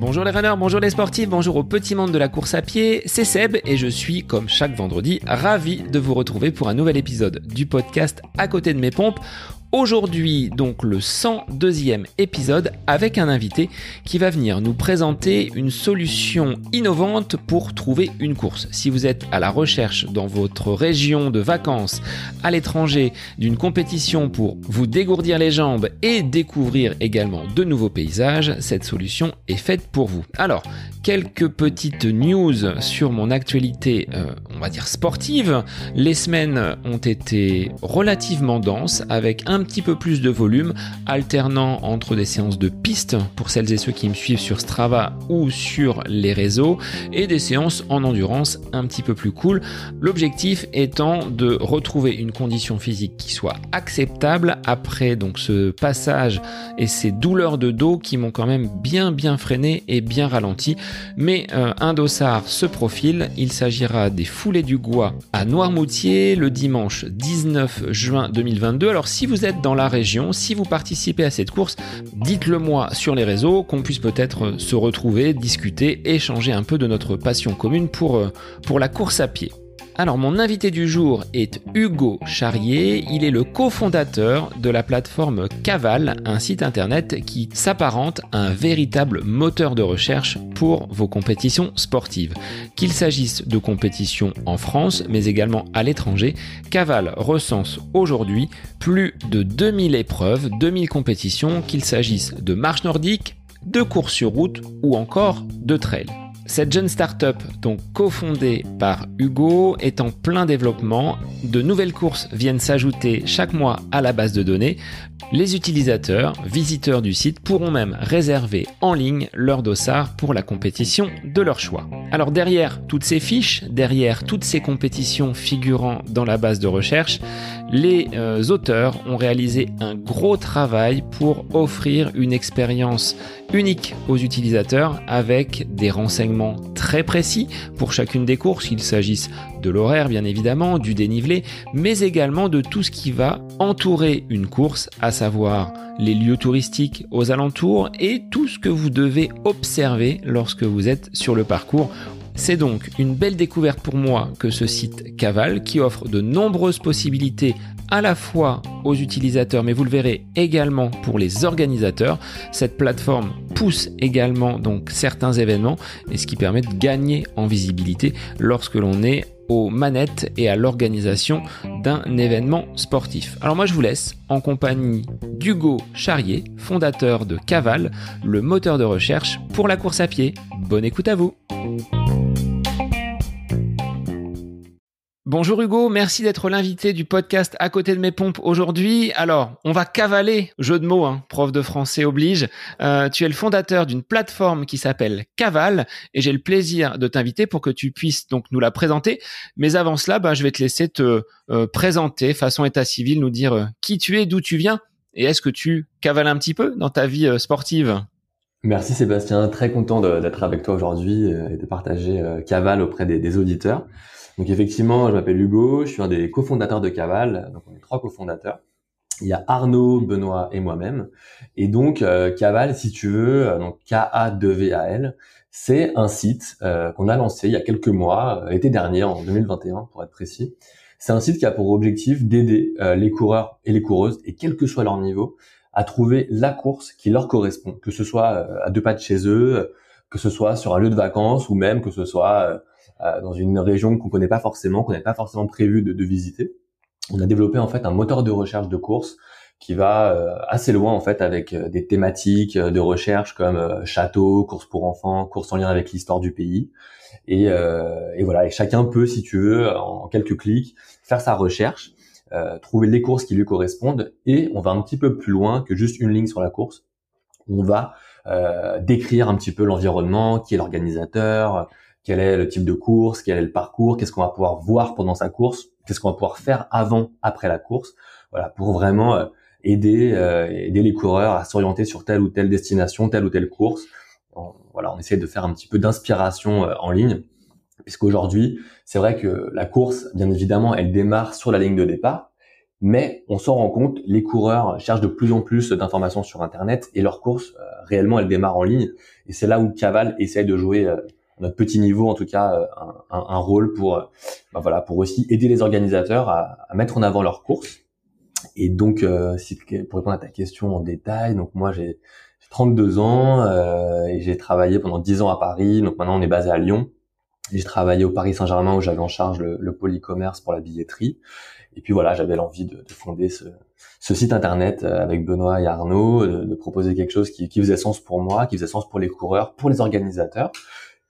Bonjour les runners, bonjour les sportifs, bonjour au petit monde de la course à pied, c'est Seb et je suis, comme chaque vendredi, ravi de vous retrouver pour un nouvel épisode du podcast À côté de mes pompes. Aujourd'hui, donc le 102e épisode avec un invité qui va venir nous présenter une solution innovante pour trouver une course. Si vous êtes à la recherche dans votre région de vacances à l'étranger d'une compétition pour vous dégourdir les jambes et découvrir également de nouveaux paysages, cette solution est faite pour vous. Alors, quelques petites news sur mon actualité, euh, on va dire sportive. Les semaines ont été relativement denses avec un un petit peu plus de volume, alternant entre des séances de piste pour celles et ceux qui me suivent sur Strava ou sur les réseaux et des séances en endurance un petit peu plus cool. L'objectif étant de retrouver une condition physique qui soit acceptable après donc ce passage et ces douleurs de dos qui m'ont quand même bien bien freiné et bien ralenti. Mais euh, un dossard se profile, il s'agira des foulées du Gois à Noirmoutier le dimanche 19 juin 2022. Alors si vous êtes dans la région, si vous participez à cette course, dites-le moi sur les réseaux, qu'on puisse peut-être se retrouver, discuter, échanger un peu de notre passion commune pour, euh, pour la course à pied. Alors mon invité du jour est Hugo Charrier, il est le cofondateur de la plateforme Caval, un site internet qui s'apparente à un véritable moteur de recherche pour vos compétitions sportives. Qu'il s'agisse de compétitions en France mais également à l'étranger, Caval recense aujourd'hui plus de 2000 épreuves, 2000 compétitions, qu'il s'agisse de marche nordique, de course sur route ou encore de trail. Cette jeune startup, donc cofondée par Hugo, est en plein développement. De nouvelles courses viennent s'ajouter chaque mois à la base de données. Les utilisateurs, visiteurs du site, pourront même réserver en ligne leur dossard pour la compétition de leur choix. Alors derrière toutes ces fiches, derrière toutes ces compétitions figurant dans la base de recherche, les euh, auteurs ont réalisé un gros travail pour offrir une expérience unique aux utilisateurs avec des renseignements très précis pour chacune des courses, qu'il s'agisse de l'horaire bien évidemment, du dénivelé, mais également de tout ce qui va entourer une course, à savoir les lieux touristiques aux alentours et tout ce que vous devez observer lorsque vous êtes sur le parcours c'est donc une belle découverte pour moi que ce site Caval qui offre de nombreuses possibilités à la fois aux utilisateurs, mais vous le verrez également pour les organisateurs. Cette plateforme pousse également donc certains événements et ce qui permet de gagner en visibilité lorsque l'on est aux manettes et à l'organisation d'un événement sportif. Alors moi je vous laisse en compagnie d'Hugo Charrier, fondateur de Caval, le moteur de recherche pour la course à pied. Bonne écoute à vous. Bonjour Hugo, merci d'être l'invité du podcast À côté de mes pompes aujourd'hui. Alors, on va cavaler, jeu de mots, hein, prof de français oblige. Euh, tu es le fondateur d'une plateforme qui s'appelle Caval et j'ai le plaisir de t'inviter pour que tu puisses donc nous la présenter. Mais avant cela, bah, je vais te laisser te euh, présenter façon état civil, nous dire euh, qui tu es, d'où tu viens et est-ce que tu cavales un petit peu dans ta vie sportive? Merci Sébastien, très content d'être avec toi aujourd'hui et de partager Caval auprès des auditeurs. Donc effectivement, je m'appelle Hugo, je suis un des cofondateurs de Caval. Donc on est trois cofondateurs. Il y a Arnaud, Benoît et moi-même. Et donc euh, Caval, si tu veux, euh, donc K-A-2-V-A-L, c'est un site euh, qu'on a lancé il y a quelques mois, l'été dernier, en 2021 pour être précis. C'est un site qui a pour objectif d'aider les coureurs et les coureuses, et quel que soit leur niveau, à trouver la course qui leur correspond, que ce soit à deux pas de chez eux, que ce soit sur un lieu de vacances ou même que ce soit euh, dans une région qu'on connaît pas forcément, qu'on n'avait pas forcément prévu de, de, visiter. On a développé en fait un moteur de recherche de course qui va euh, assez loin en fait avec euh, des thématiques de recherche comme château, course pour enfants, course en lien avec l'histoire du pays. Et, et, voilà, et chacun peut, si tu veux, en quelques clics, faire sa recherche, trouver les courses qui lui correspondent, et on va un petit peu plus loin que juste une ligne sur la course. On va décrire un petit peu l'environnement, qui est l'organisateur, quel est le type de course, quel est le parcours, qu'est-ce qu'on va pouvoir voir pendant sa course, qu'est-ce qu'on va pouvoir faire avant, après la course, voilà, pour vraiment euh, aider euh, aider les coureurs à s'orienter sur telle ou telle destination, telle ou telle course. voilà, on essaie de faire un petit peu d'inspiration euh, en ligne, puisqu'aujourd'hui, c'est vrai que la course, bien évidemment, elle démarre sur la ligne de départ, Mais on s'en rend compte, les coureurs cherchent de plus en plus d'informations sur Internet et leurs courses, euh, réellement, elles démarrent en ligne. Et c'est là où Caval essaye de jouer à notre petit niveau, en tout cas, un, un, rôle pour, bah voilà, pour aussi aider les organisateurs à, à, mettre en avant leurs courses. Et donc, si, pour répondre à ta question en détail, donc moi j'ai 32 ans euh, et j'ai travaillé pendant 10 ans à Paris. Donc maintenant on est basé à Lyon. J'ai travaillé au Paris Saint-Germain où j'avais en charge le, le pôle e-commerce pour la billetterie. Et puis voilà, j'avais l'envie de, de, fonder ce, ce, site internet euh, avec Benoît et Arnaud, de, de proposer quelque chose qui, qui, faisait sens pour moi, qui faisait sens pour les coureurs, pour les organisateurs.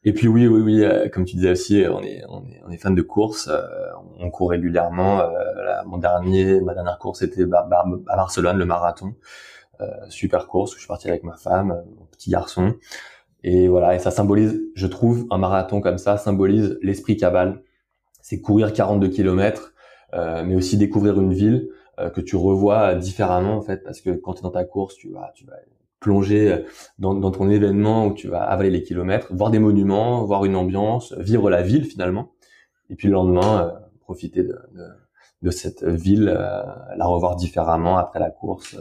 Et puis oui, oui, oui, euh, comme tu disais aussi, on est, on est, on est fan de course. Euh, on court régulièrement. mon dernier, ma dernière course était à Barcelone, le marathon. Euh, super course où je suis parti avec ma femme, euh, mon petit garçon. Et voilà, et ça symbolise, je trouve, un marathon comme ça symbolise l'esprit cabal. C'est courir 42 km, euh, mais aussi découvrir une ville que tu revois différemment en fait, parce que quand tu es dans ta course, tu vas, tu vas plonger dans, dans, ton événement où tu vas avaler les kilomètres, voir des monuments, voir une ambiance, vivre la ville finalement, et puis le lendemain profiter de, cette ville, la revoir différemment après la course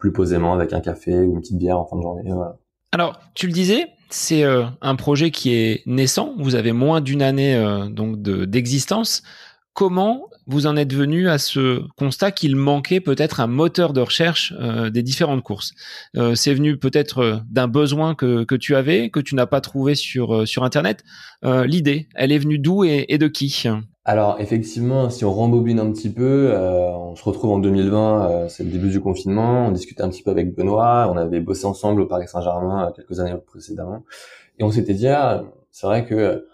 plus posément avec un café ou une petite bière en fin de journée. Alors, tu le disais, c'est euh, un projet qui est naissant. Vous avez moins d'une année euh, donc d'existence. Comment vous en êtes venu à ce constat qu'il manquait peut-être un moteur de recherche euh, des différentes courses? C'est venu peut-être d'un besoin que, que tu avais, que tu n'as pas trouvé sur, sur Internet. L'idée, elle est venue d'où et, de qui? Alors effectivement, si on rembobine un petit peu, euh, on se retrouve en 2020, euh, c'est le début du confinement, on discutait un petit peu avec Benoît, on avait bossé ensemble au Paris Saint-Germain euh, quelques années précédemment, et on s'était dit, ah, c'est vrai que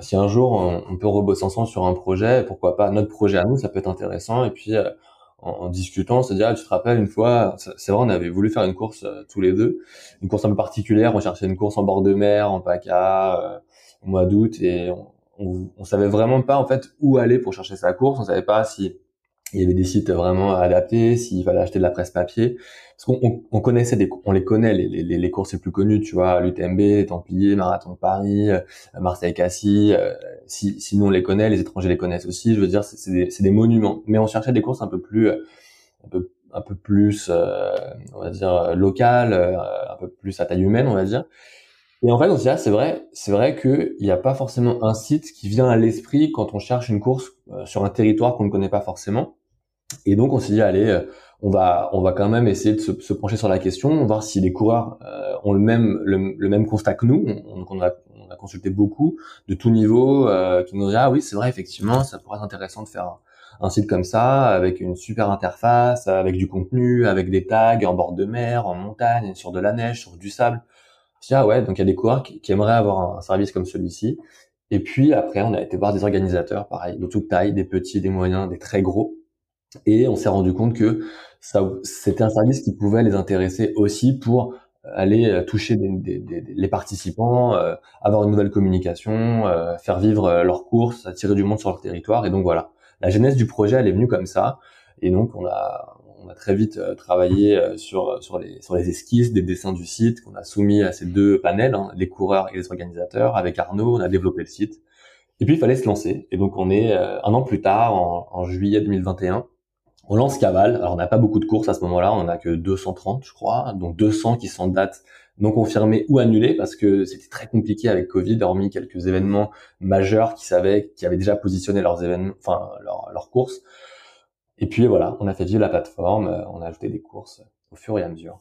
si un jour on, peut rebosser ensemble sur un projet, pourquoi pas notre projet à nous, ça peut être intéressant, et puis en, discutant, on s'est dit, ah, tu te rappelles une fois, c'est vrai, on avait voulu faire une course tous les deux, une course un peu particulière, on cherchait une course en bord de mer, en PACA, au mois d'août, et on, on, on savait vraiment pas en fait où aller pour chercher sa course. On savait pas si il y avait des sites vraiment adaptés, s'il fallait acheter de la presse papier. Parce qu'on on, connaissait des, on les connaît les, les, les courses les plus connues, tu vois, l'UTMB, Templier, Marathon de Paris, euh, Marseille-Cassis. Euh, si, si nous on les connaît, les étrangers les connaissent aussi. Je veux dire, c'est des, des, monuments. Mais on cherchait des courses un peu plus, euh, un peu, un peu plus, on va dire locales, un peu plus à taille humaine, on va dire. Et en fait, on se dit, ah, c'est vrai, c'est vrai qu'il n'y a pas forcément un site qui vient à l'esprit quand on cherche une course euh, sur un territoire qu'on ne connaît pas forcément. Et donc, on s'est dit, allez, euh, on va, on va quand même essayer de se, se pencher sur la question, voir si les coureurs euh, ont le même, le, même constat que nous. On, on, a, on, a, consulté beaucoup de tout niveau qui nous dit, ah oui, c'est vrai, effectivement, ça pourrait être intéressant de faire un, un site comme ça, avec une super interface, avec du contenu, avec des tags en bord de mer, en montagne, sur de la neige, sur du sable ah ouais, donc il y a des coureurs qui, aimeraient avoir un service comme celui-ci. Et puis après, on a été voir des organisateurs, pareil, de toute taille, des petits, des moyens, des très gros. Et on s'est rendu compte que ça, c'était un service qui pouvait les intéresser aussi pour aller euh, toucher des, les participants, euh, avoir une nouvelle communication, euh, faire vivre leurs courses, attirer du monde sur leur territoire. Et donc voilà, la genèse du projet, elle est venue comme ça. Et donc on a, on a très vite euh, travaillé euh, sur sur les sur les esquisses des dessins du site qu'on a soumis à ces deux panels, hein, les coureurs et les organisateurs. Avec Arnaud, on a développé le site. Et puis il fallait se lancer. Et donc on est euh, un an plus tard, en, juillet 2021, on lance Caval. Alors on n'a pas beaucoup de courses à ce moment-là, on n'a que 230 je crois, donc 200 qui sont dates non confirmées ou annulées parce que c'était très compliqué avec Covid, hormis quelques événements majeurs qui savaient, qui avaient déjà positionné leurs événements, enfin leurs courses. Et puis voilà, on a fait vivre la plateforme, euh, on a ajouté des courses au fur et à mesure.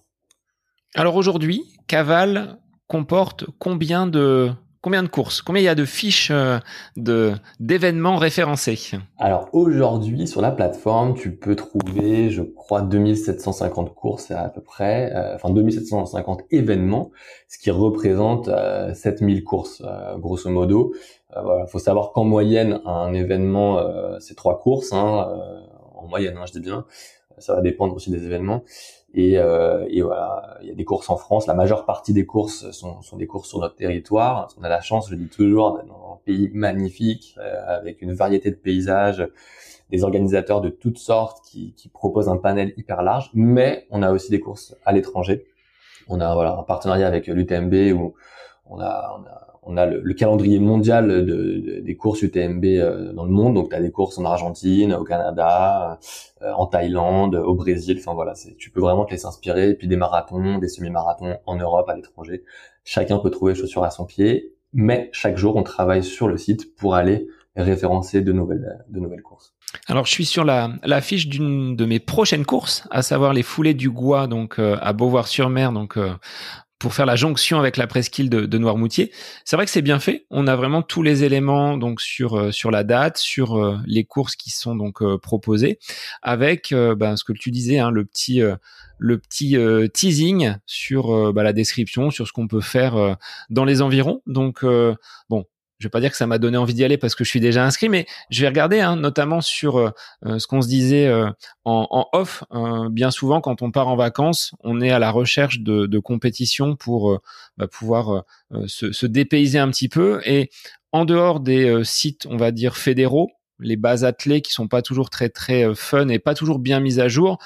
Alors aujourd'hui, Caval comporte combien de combien de courses Combien il y a de fiches euh, de d'événements référencés? Alors aujourd'hui sur la plateforme, tu peux trouver, je crois, 2750 courses à peu près, euh, enfin 2750 événements, ce qui représente 7000 courses grosso modo. voilà, faut savoir qu'en moyenne un événement c'est trois courses. Hein, en moyenne, hein, je dis bien. Ça va dépendre aussi des événements. Et, euh, et, voilà, il y a des courses en France. La majeure partie des courses sont, sont des courses sur notre territoire. On a la chance, je le dis toujours, d'être dans un pays magnifique, euh, avec une variété de paysages, des organisateurs de toutes sortes qui, qui proposent un panel hyper large. Mais on a aussi des courses à l'étranger. On a voilà un partenariat avec l'UTMB où on a, on a on a le, calendrier mondial de, des courses UTMB euh, dans le monde. Donc, tu as des courses en Argentine, au Canada, euh, en Thaïlande, au Brésil. Enfin, voilà, tu peux vraiment te laisser inspirer. Et puis des marathons, des semi-marathons en Europe, à l'étranger. Chacun peut trouver chaussures à son pied. Mais chaque jour, on travaille sur le site pour aller référencer de nouvelles, de nouvelles courses. Alors, je suis sur la, la fiche d'une de mes prochaines courses, à savoir les foulées du Gois, donc euh, à Beauvoir-sur-Mer, donc pour faire la jonction avec la presqu'île de, de Noirmoutier. C'est vrai que c'est bien fait. On a vraiment tous les éléments donc sur euh, sur la date, sur euh, les courses qui sont donc euh, proposées, avec ben, ce que tu disais, hein, le petit le petit teasing sur bah, la description, sur ce qu'on peut faire dans les environs. Donc bon, je vais pas dire que ça m'a donné envie d'y aller parce que je suis déjà inscrit, mais je vais regarder, hein, notamment sur euh, euh, ce qu'on se disait euh, en, off. bien souvent, quand on part en vacances, on est à la recherche de, de compétitions pour bah, pouvoir se, se, dépayser un petit peu. Et en dehors des sites, on va dire fédéraux, les bases athlées qui sont pas toujours très très fun et pas toujours bien mises à jour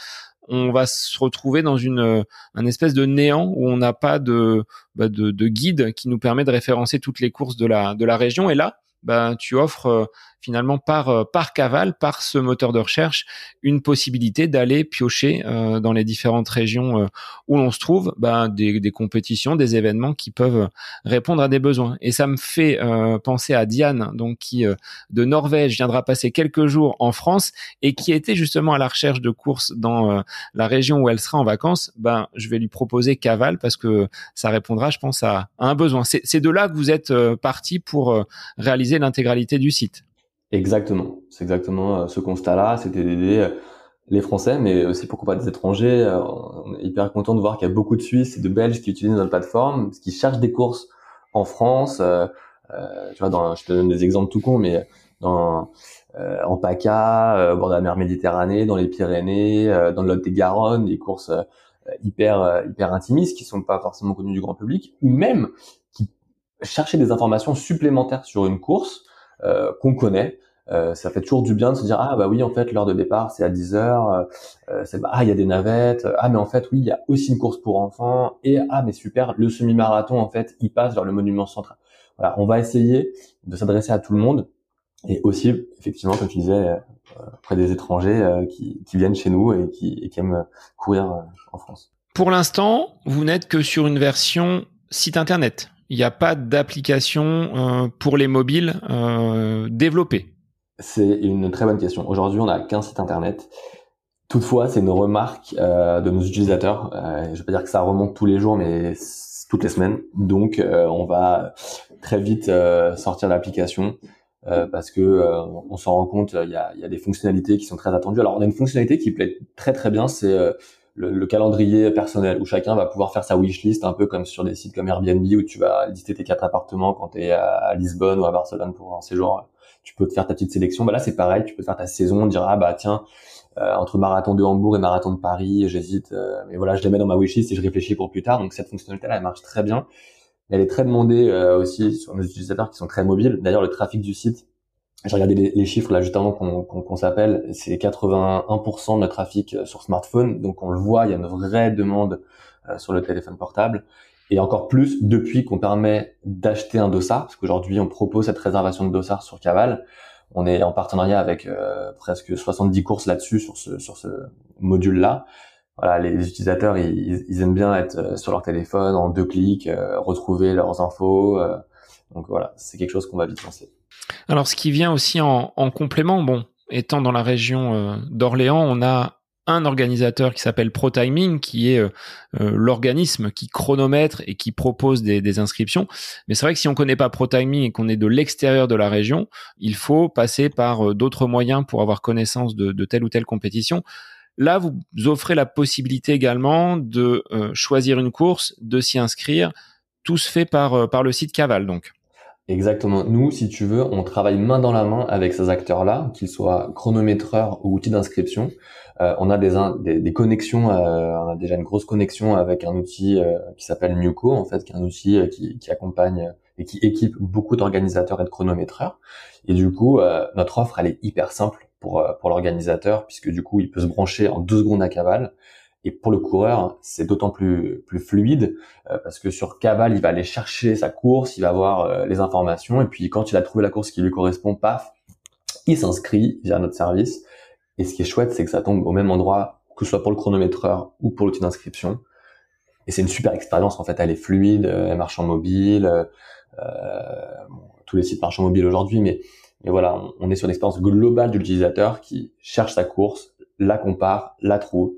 on va se retrouver dans une euh, un espèce de néant où on n'a pas de, bah de, de guide qui nous permet de référencer toutes les courses de la de la région. Et là bah, tu offres euh, finalement par euh, par Caval, par ce moteur de recherche, une possibilité d'aller piocher euh, dans les différentes régions euh, où l'on se trouve, bah, des, des, compétitions, des événements qui peuvent répondre à des besoins. Et ça me fait penser à Diane, donc qui de Norvège viendra passer quelques jours en France et qui était justement à la recherche de courses dans la région où elle sera en vacances. Ben, je vais lui proposer Caval parce que ça répondra, je pense, à, à un besoin. C'est de là que vous êtes parti pour réaliser l'intégralité du site. Exactement, c'est exactement euh, ce constat-là, c'était d'aider euh, les Français, mais aussi pourquoi pas des étrangers. Euh, on est hyper content de voir qu'il y a beaucoup de Suisses et de Belges qui utilisent notre plateforme, qui cherchent des courses en France. Euh, tu vois, dans, je te donne des exemples tout con, mais dans en PACA, au bord de la mer Méditerranée, dans les Pyrénées, dans le Lot-et-Garonne, des courses hyper hyper intimistes qui sont pas forcément connues du grand public, ou même qui cherchaient des informations supplémentaires sur une course qu'on connaît euh, ça fait toujours du bien de se dire ah bah oui en fait l'heure de départ c'est à 10 heures euh, euh, c'est ah il y a des navettes ah mais en fait oui il y a aussi une course pour enfants et ah mais super le semi-marathon en fait il passe vers le monument central. Voilà on va essayer de s'adresser à tout le monde et aussi effectivement comme tu disais auprès des étrangers qui, qui, viennent chez nous et qui, et qui aiment courir en France. Pour l'instant vous n'êtes que sur une version site internet. Il n'y a pas d'application pour les mobiles euh, développée c'est une très bonne question. Aujourd'hui, on a qu'un site internet. Toutefois, c'est une remarque euh, de nos utilisateurs. Euh, je ne vais pas dire que ça remonte tous les jours, mais toutes les semaines. Donc, euh, on va très vite sortir l'application parce que on s'en rend compte. Il y a, y a, des fonctionnalités qui sont très attendues. Alors, on a une fonctionnalité qui plaît très très bien. C'est le, calendrier personnel où chacun va pouvoir faire sa wishlist un peu comme sur des sites comme Airbnb où tu vas lister tes quatre appartements quand tu es à, Lisbonne ou à Barcelone pour un séjour tu peux te faire ta petite sélection. Bah là, c'est pareil, tu peux faire ta saison, dire ah bah tiens, euh, entre marathon de Hambourg et marathon de Paris, j'hésite, euh, mais voilà, je les mets dans ma wishlist et je réfléchis pour plus tard. Donc cette fonctionnalité-là, elle marche très bien. Elle est très demandée euh, aussi sur nos utilisateurs qui sont très mobiles. D'ailleurs, le trafic du site, j'ai regardé les, chiffres là juste avant qu'on s'appelle, c'est 81% de notre trafic sur smartphone. Donc on le voit, il y a une vraie demande sur le téléphone portable et encore plus depuis qu'on permet d'acheter un dossard, parce qu'aujourd'hui on propose cette réservation de dossard sur Caval. On est en partenariat avec euh, presque 70 courses là-dessus sur ce sur ce module-là. Voilà, les, utilisateurs ils, aiment bien être euh, sur leur téléphone en deux clics, euh, retrouver leurs infos. donc voilà, c'est quelque chose qu'on va vite lancer. Alors ce qui vient aussi en, en complément, bon, étant dans la région d'Orléans, on a un organisateur qui s'appelle ProTiming, qui est euh, euh, l'organisme qui chronomètre et qui propose des, inscriptions. Mais c'est vrai que si on connaît pas ProTiming et qu'on est de l'extérieur de la région, il faut passer par euh, d'autres moyens pour avoir connaissance de, telle ou telle compétition. Là, vous offrez la possibilité également de choisir une course, de s'y inscrire. Tout se fait par, par le site Caval, donc. Exactement. Nous, si tu veux, on travaille main dans la main avec ces acteurs-là, qu'ils soient chronométreurs ou outils d'inscription. Euh, on a des, des, des connexions, euh, on a déjà une grosse connexion avec un outil euh, qui s'appelle Muco, en fait, qui est un outil qui, qui, accompagne et qui équipe beaucoup d'organisateurs et de chronométreurs. Et du coup, notre offre, elle est hyper simple pour, pour l'organisateur, puisque du coup, il peut se brancher en deux secondes à cavale Et pour le coureur, c'est d'autant plus plus fluide euh, parce que sur Caval, il va aller chercher sa course, il va avoir euh, les informations et puis quand il a trouvé la course qui lui correspond, paf, il s'inscrit via notre service. Et ce qui est chouette, c'est que ça tombe au même endroit, que ce soit pour le chronométreur ou pour l'outil d'inscription. Et c'est une super expérience en fait, elle est fluide, euh, elle marche en mobile. bon, tous les sites marchent en mobile aujourd'hui, mais mais voilà, on, on est sur l'expérience globale de l'utilisateur qui cherche sa course, la compare, la trouve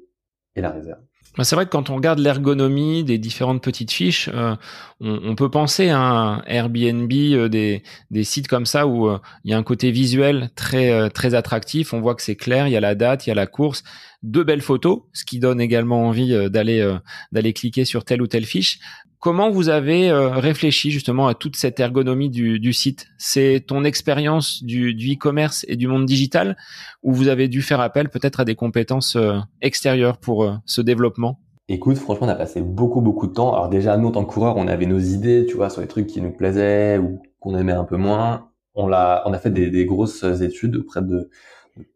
et la réserve. Bah, c'est vrai que quand on regarde l'ergonomie des différentes petites fiches, euh, on, peut penser à un Airbnb, euh, des, des, sites comme ça où euh, il y a un côté visuel très très attractif. On voit que c'est clair, il y a la date, il y a la course, deux belles photos, ce qui donne également envie d'aller d'aller cliquer sur telle ou telle fiche. Comment vous avez réfléchi justement à toute cette ergonomie du, site? C'est ton expérience du, e-commerce et du monde digital ou vous avez dû faire appel peut-être à des compétences extérieures pour ce développement? Écoute, franchement, on a passé beaucoup, beaucoup de temps. Alors déjà, nous, en tant que coureurs, on avait nos idées, tu vois, sur les trucs qui nous plaisaient ou qu'on aimait un peu moins. On l'a, on a fait des, des, grosses études auprès de,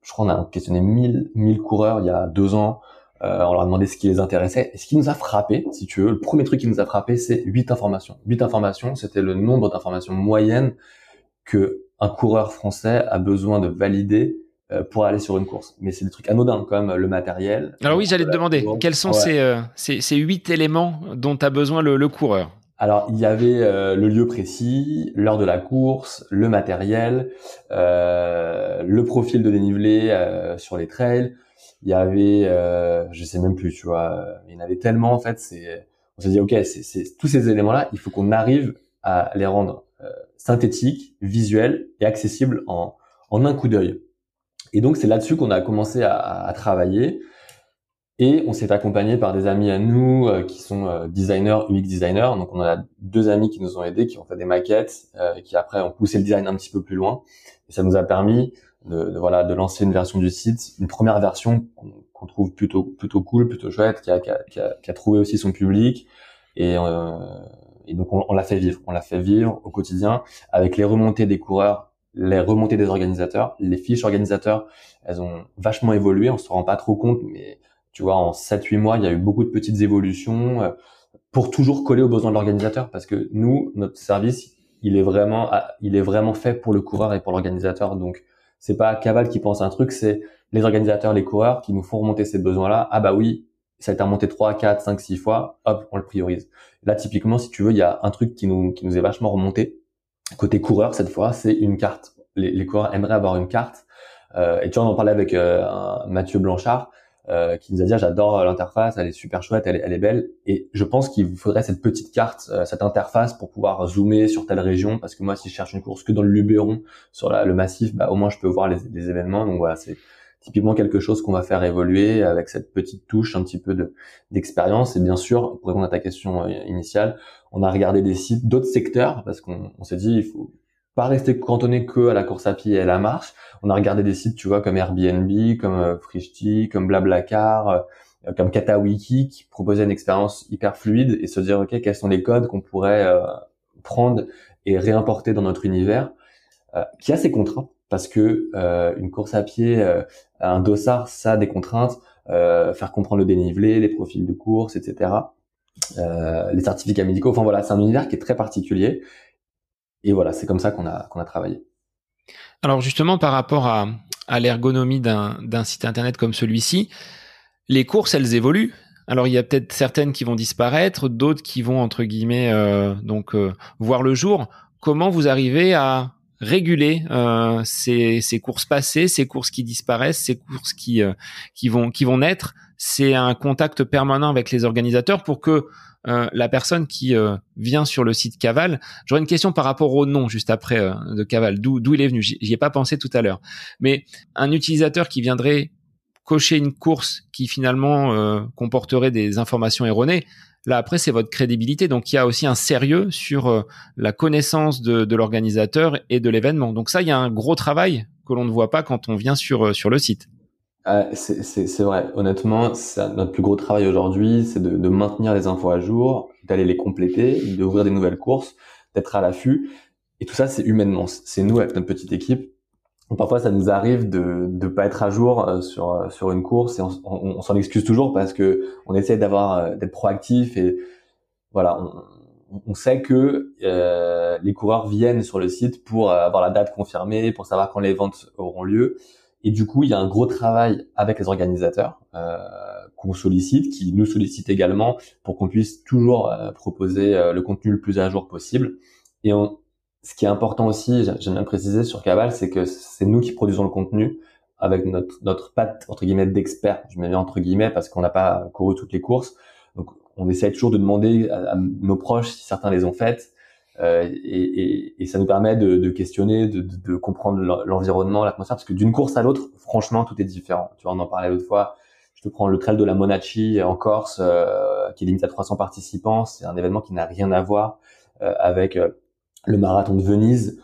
je crois, on a questionné 1000, 1000 coureurs il y a deux ans. Euh, on leur a demandé ce qui les intéressait. Et ce qui nous a frappé, si tu veux, le premier truc qui nous a frappé, c'est huit informations. Huit informations, c'était le nombre d'informations moyennes que un coureur français a besoin de valider euh, pour aller sur une course. Mais c'est des trucs anodins comme le matériel. Alors oui, j'allais te demander, quels sont ces, euh, ces, ces, huit éléments dont a besoin le, le coureur? Alors, il y avait euh, le lieu précis, l'heure de la course, le matériel, euh, le profil de dénivelé euh, sur les trails. Il y avait, je sais même plus, tu vois, il y en avait tellement en fait. C'est, on s'est dit, ok, c'est tous ces éléments-là, il faut qu'on arrive à les rendre synthétiques, visuels et accessibles en, en un coup d'œil. Et donc c'est là-dessus qu'on a commencé à, à, travailler. Et on s'est accompagné par des amis à nous euh, qui sont euh, designers, UX designers. Donc on a deux amis qui nous ont aidés, qui ont fait des maquettes, euh, et qui après ont poussé le design un petit peu plus loin. Et ça nous a permis de, de voilà de lancer une version du site, une première version qu'on trouve plutôt plutôt cool, plutôt chouette, qui a, qui a, qui a, qui a trouvé aussi son public. Et, euh, et donc on, on l'a fait vivre, on l'a fait vivre au quotidien avec les remontées des coureurs les remontées des organisateurs, les fiches organisateurs, elles ont vachement évolué, on se rend pas trop compte, mais tu vois, en 7-8 mois, il y a eu beaucoup de petites évolutions euh, pour toujours coller aux besoins de l'organisateur, parce que nous, notre service, il est vraiment, il est vraiment fait pour le coureur et pour l'organisateur. Donc, c'est pas Caval qui pense un truc, c'est les organisateurs, les coureurs qui nous font remonter ces besoins-là. Ah bah oui, ça a été remonté 3, 4, 5, 6 fois, hop, on le priorise. Là, typiquement, si tu veux, il y a un truc qui nous, qui nous est vachement remonté, Côté coureur, cette fois, c'est une carte. Les, les, coureurs aimeraient avoir une carte. Euh, et tu vois, on en parlait avec euh, Mathieu Blanchard, euh, qui nous a dit ah, j'adore l'interface, elle est super chouette, elle est, elle est belle. Et je pense qu'il vous faudrait cette petite carte, euh, cette interface pour pouvoir zoomer sur telle région. Parce que moi, si je cherche une course que dans le Luberon, sur le massif, bah, au moins je peux voir les, les événements. Donc voilà, c'est typiquement quelque chose qu'on va faire évoluer avec cette petite touche un petit peu de d'expérience. Et bien sûr, pour répondre à ta question euh, initiale, on a regardé des sites d'autres secteurs parce qu'on s'est dit il faut pas rester cantonné que à la course à pied et à la marche. On a regardé des sites, tu vois, comme Airbnb, comme euh, Frishti, comme Blablacar, euh, comme Katawiki, qui proposaient une expérience hyper fluide et se dire, ok, quels sont les codes qu'on pourrait euh, prendre et réimporter dans notre univers, qui a ses contraintes, parce que une course à pied, un dossard, ça a des contraintes, faire comprendre le dénivelé, les profils de course, etc. Les certificats médicaux. Enfin voilà, c'est un univers qui est très particulier. Et voilà, c'est comme ça qu'on a a travaillé. Alors justement, par rapport à, à l'ergonomie d'un site internet comme celui-ci, les courses, elles évoluent. Alors il y a peut-être certaines qui vont disparaître, d'autres qui vont entre guillemets euh, donc euh, voir le jour. Comment vous arrivez à réguler euh, ces, ces, courses passées, ces courses qui disparaissent, ces courses qui qui vont qui vont naître C'est un contact permanent avec les organisateurs pour que euh, la personne qui euh, vient sur le site Caval. J'aurais une question par rapport au nom juste après euh, de Caval, d'où il est venu? J'y ai pas pensé tout à l'heure, mais un utilisateur qui viendrait cocher une course qui finalement comporterait des informations erronées. Là, après, c'est votre crédibilité. Donc, il y a aussi un sérieux sur la connaissance de, de l'organisateur et de l'événement. Donc, ça, il y a un gros travail que l'on ne voit pas quand on vient sur, sur le site. Euh, c'est vrai. Honnêtement, notre plus gros travail aujourd'hui, c'est de, maintenir les infos à jour, d'aller les compléter, d'ouvrir des nouvelles courses, d'être à l'affût. Et tout ça, c'est humainement. C'est nous, avec notre petite équipe, parfois, ça nous arrive de ne pas être à jour sur sur une course et on, s'en excuse toujours parce que on essaie d'avoir d'être proactif et voilà, on, sait que euh, les coureurs viennent sur le site pour avoir la date confirmée, pour savoir quand les ventes auront lieu. Et du coup, il y a un gros travail avec les organisateurs euh, qu'on sollicite, qui nous sollicitent également pour qu'on puisse toujours euh, proposer euh, le contenu le plus à jour possible. Et on, ce qui est important aussi, j'aime bien préciser sur Caval, c'est que c'est nous qui produisons le contenu avec notre notre patte entre guillemets d'expert. Je mets bien entre guillemets parce qu'on n'a pas couru toutes les courses. Donc on essaie toujours de demander à, nos proches si certains les ont faites. Euh, et, ça nous permet de, questionner, de, comprendre l'environnement, l'atmosphère, parce que d'une course à l'autre, franchement, tout est différent. Tu vois, on en parlait l'autre fois. Je te prends le trail de la Monachi en Corse, euh, qui est limité à 300 participants. C'est un événement qui n'a rien à voir euh, avec le marathon de Venise,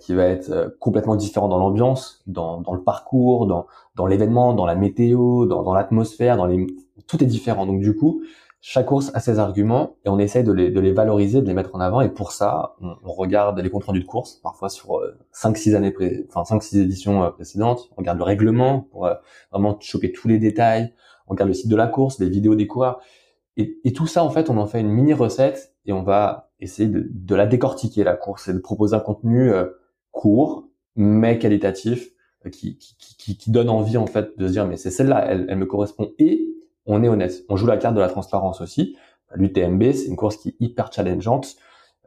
qui va être complètement différent dans l'ambiance, dans, le parcours, dans, dans l'événement, dans la météo, dans, dans l'atmosphère, dans les tout est différent. Donc du coup, chaque course a ses arguments et on essaye de les, de les valoriser, de les mettre en avant. Et pour ça, on, regarde les comptes rendus de course, parfois sur 5-6 euh, années, pré... enfin 5-6 éditions euh, précédentes. On regarde le règlement pour euh, vraiment choper tous les détails. On regarde le site de la course, les vidéos des coureurs. Et, et, tout ça, en fait, on en fait une mini recette et on va essayer de, de la décortiquer la course et de proposer un contenu court mais qualitatif qui, qui, qui, qui, donne envie en fait de se dire mais c'est celle-là, elle, elle me correspond et on est honnête. On joue la carte de la transparence aussi. L'UTMB, c'est une course qui est hyper challengeante.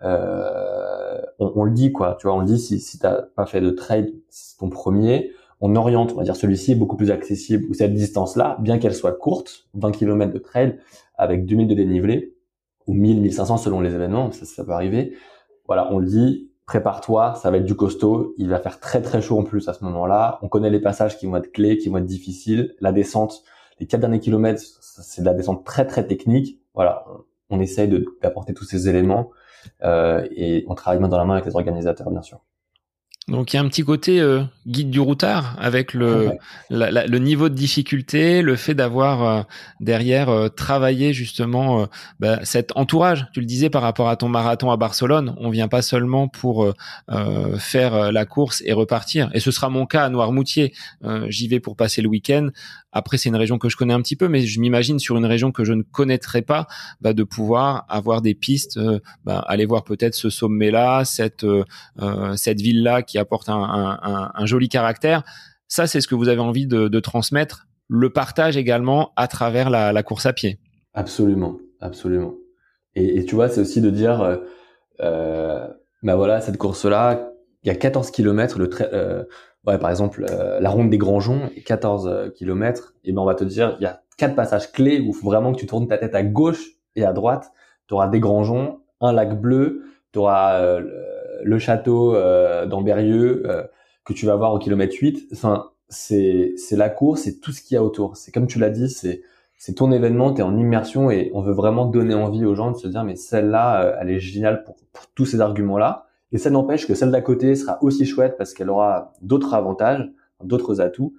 Euh, on, le dit quoi, tu vois, on le dit si, si t'as pas fait de trail, c'est ton premier. On oriente, on va dire celui-ci est beaucoup plus accessible ou cette distance-là, bien qu'elle soit courte, 20 km de trail avec 2000 de dénivelé ou 1000, 1500 selon les événements, ça, ça peut arriver. Voilà, on le dit, prépare-toi, ça va être du costaud, il va faire très très chaud en plus à ce moment-là. On connaît les passages qui vont être clés, qui vont être difficiles. La descente, les quatre derniers kilomètres, c'est de la descente très très technique. Voilà, on, essaye d'apporter tous ces éléments euh, et on travaille main dans la main avec les organisateurs, bien sûr. Donc il y a un petit côté euh, guide du routard avec le, le niveau de difficulté, le fait d'avoir euh, derrière euh, travaillé justement bah, cet entourage. Tu le disais par rapport à ton marathon à Barcelone, on vient pas seulement pour faire la course et repartir. Et ce sera mon cas à Noirmoutier. J'y vais pour passer le week-end. Après c'est une région que je connais un petit peu, mais je m'imagine sur une région que je ne connaîtrais pas, bah, de pouvoir avoir des pistes, bah, aller voir peut-être ce sommet-là, cette cette ville-là qui apporte un, joli caractère. Ça, c'est ce que vous avez envie de, transmettre. Le partage également à travers la, course à pied. Absolument, absolument. Et, tu vois, c'est aussi de dire, euh, euh, bah voilà, cette course-là, il y a 14 km, le euh, ouais, par exemple, la ronde des Grangeons, 14 km, et ben on va te dire, il y a quatre passages clés où il faut vraiment que tu tournes ta tête à gauche et à droite. Tu auras des Grangeons, un lac bleu, tu auras le château euh, d'Amberieux euh, que tu vas voir au kilomètre 8. Enfin, c'est c'est la course, c'est tout ce qu'il y a autour. C'est comme tu l'as dit, c'est c'est ton événement, tu es en immersion et on veut vraiment donner envie aux gens de se dire mais celle-là, euh, elle est géniale pour, tous ces arguments-là. Et ça n'empêche que celle d'à côté sera aussi chouette parce qu'elle aura d'autres avantages, d'autres atouts.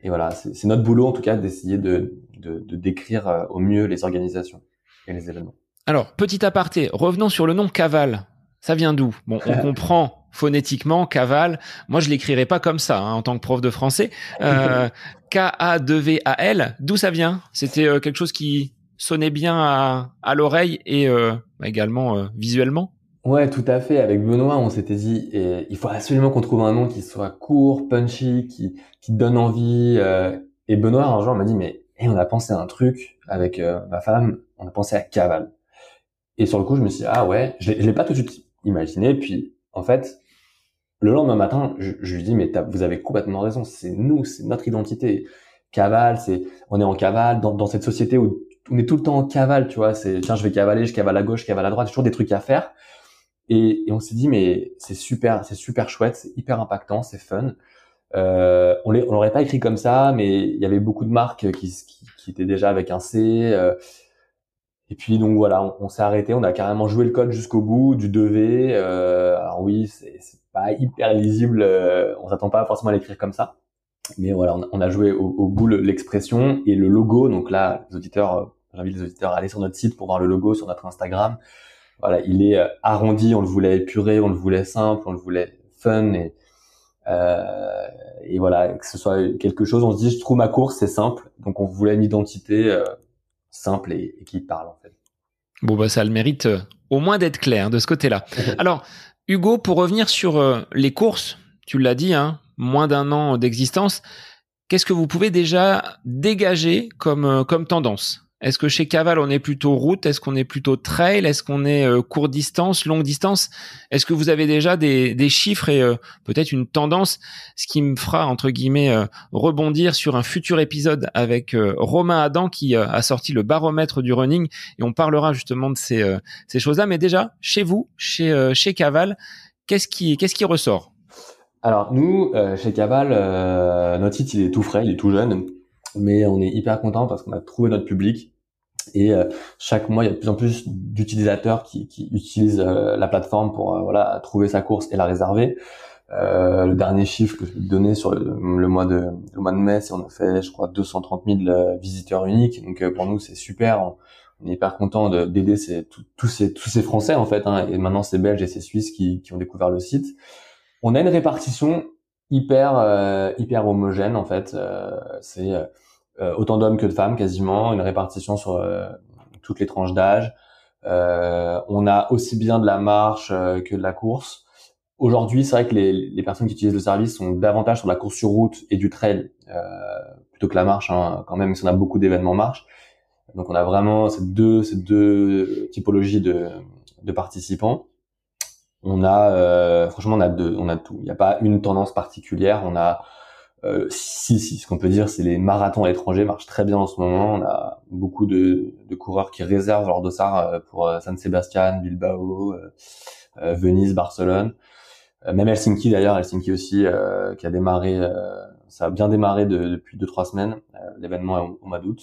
Et voilà, c'est notre boulot en tout cas d'essayer de, de, de, décrire au mieux les organisations et les événements. Alors, petit aparté, revenons sur le nom Caval. Ça vient d'où? Bon, on comprend phonétiquement Caval. Moi, je l'écrirai pas comme ça hein, en tant que prof de français. Euh, K-A-2-V-A-L. D'où ça vient? C'était euh, quelque chose qui sonnait bien à, à l'oreille et euh, également euh, visuellement? Ouais, tout à fait. Avec Benoît, on s'était dit, il faut absolument qu'on trouve un nom qui soit court, punchy, qui, donne envie. et Benoît, un jour, m'a dit, mais on a pensé à un truc avec ma femme, on a pensé à Caval. Et sur le coup, je me suis dit, ah ouais, je l'ai pas tout de suite imaginer. Puis, en fait, le lendemain matin, je, lui dis, mais vous avez complètement raison. C'est nous, c'est notre identité. Cavale, c'est, on est en cavale dans, dans cette société où on est tout le temps en cavale, tu vois. C'est, tiens, je vais cavaler, je cavale à gauche, je cavale à droite. toujours des trucs à faire. Et, et on s'est dit, mais c'est super, c'est super chouette, c'est hyper impactant, c'est fun. Euh, on l'aurait pas écrit comme ça, mais il y avait beaucoup de marques qui, qui, qui étaient déjà avec un C. Euh, et puis donc voilà, on, s'est arrêté, on a carrément joué le code jusqu'au bout du 2V. Euh, alors oui, c'est pas hyper lisible, euh, on s'attend pas forcément à l'écrire comme ça, mais voilà, on, a joué au, bout l'expression et le logo. Donc là, les auditeurs, euh, j'invite les auditeurs à aller sur notre site pour voir le logo sur notre Instagram. Voilà, il est arrondi, on le voulait épuré, on le voulait simple, on le voulait fun et Euh, et voilà, que ce soit quelque chose, on se dit, je trouve ma course, c'est simple. Donc, on voulait une identité euh, simple et, qui parle, en fait. Bon, bah, ça a le mérite euh, au moins d'être clair de ce côté-là. Alors, Hugo, pour revenir sur les courses, tu l'as dit, hein, moins d'un an d'existence, qu'est-ce que vous pouvez déjà dégager comme, comme tendance? Est-ce que chez Caval, on est plutôt route? Est-ce qu'on est plutôt trail? Est-ce qu'on est, euh, courte distance, longue distance? Est-ce que vous avez déjà des, chiffres et euh, peut-être une tendance Ce qui me fera, entre guillemets, euh, rebondir sur un futur épisode avec Romain Adam qui a sorti le baromètre du running et on parlera justement de ces, choses-là. Mais déjà, chez vous, chez, chez Caval, qu'est-ce qui, qu'est-ce qui ressort? Alors nous, chez Caval, notre site il est tout frais, il est tout jeune mais on est hyper content parce qu'on a trouvé notre public et euh, chaque mois il y a de plus en plus d'utilisateurs qui, qui, utilisent euh, la plateforme pour euh, voilà trouver sa course et la réserver. le dernier chiffre que je vais te donner sur le, mois de le mois de mai, c'est on a fait je crois 230 000 visiteurs uniques. Donc pour nous c'est super. On, est hyper content d'aider tous ces tous ces Français en fait. Hein, et maintenant c'est Belges et c'est Suisses qui, qui ont découvert le site. On a une répartition hyper hyper homogène en fait. c'est euh, autant d'hommes que de femmes quasiment, une répartition sur euh, toutes les tranches d'âge. Euh, on a aussi bien de la marche que de la course. Aujourd'hui, c'est vrai que les, les, personnes qui utilisent le service sont davantage sur la course sur route et du trail euh, plutôt que la marche, hein, quand même, si on a beaucoup d'événements marche. Donc on a vraiment ces deux, ces deux typologies de, de participants. On a, euh, franchement, on a, de, on a tout. Il n'y a pas une tendance particulière. On a euh, si, si, ce qu'on peut dire, c'est les marathons à l'étranger marchent très bien en ce moment. On a beaucoup de, de coureurs qui réservent leur dossard euh, pour euh, San Sebastian, Bilbao, Venise, Barcelone. même Helsinki d'ailleurs, Helsinki aussi, qui a démarré, ça a bien démarré depuis deux trois semaines, l'événement au, au mois d'août.